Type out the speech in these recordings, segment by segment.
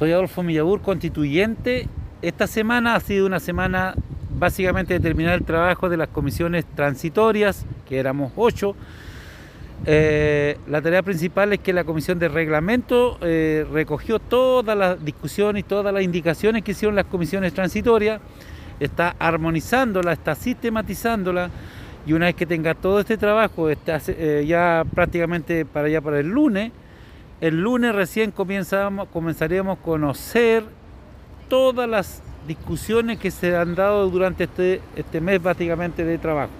Soy Adolfo Millabur, constituyente. Esta semana ha sido una semana básicamente de terminar el trabajo de las comisiones transitorias, que éramos ocho. Eh, la tarea principal es que la comisión de reglamento eh, recogió todas las discusiones y todas las indicaciones que hicieron las comisiones transitorias, está armonizándola, está sistematizándola y una vez que tenga todo este trabajo, está, eh, ya prácticamente para allá para el lunes, el lunes recién comenzaremos a conocer todas las discusiones que se han dado durante este, este mes básicamente de trabajo.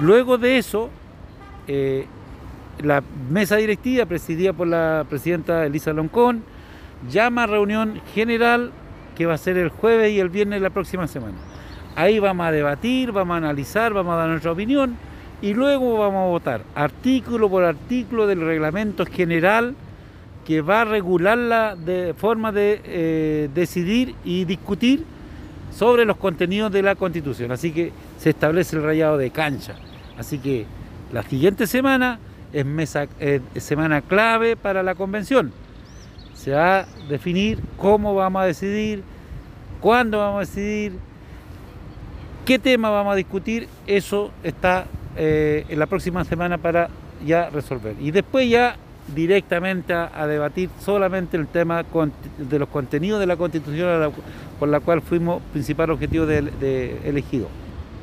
Luego de eso, eh, la mesa directiva presidida por la presidenta Elisa Loncón llama a reunión general que va a ser el jueves y el viernes de la próxima semana. Ahí vamos a debatir, vamos a analizar, vamos a dar nuestra opinión y luego vamos a votar artículo por artículo del reglamento general que va a regular la forma de eh, decidir y discutir sobre los contenidos de la Constitución. Así que se establece el rayado de cancha. Así que la siguiente semana es eh, semana clave para la convención. Se va a definir cómo vamos a decidir, cuándo vamos a decidir, qué tema vamos a discutir. Eso está eh, en la próxima semana para ya resolver. Y después ya directamente a, debatir solamente el tema de los contenidos de la Constitución por la cual fuimos principal objetivo elegido.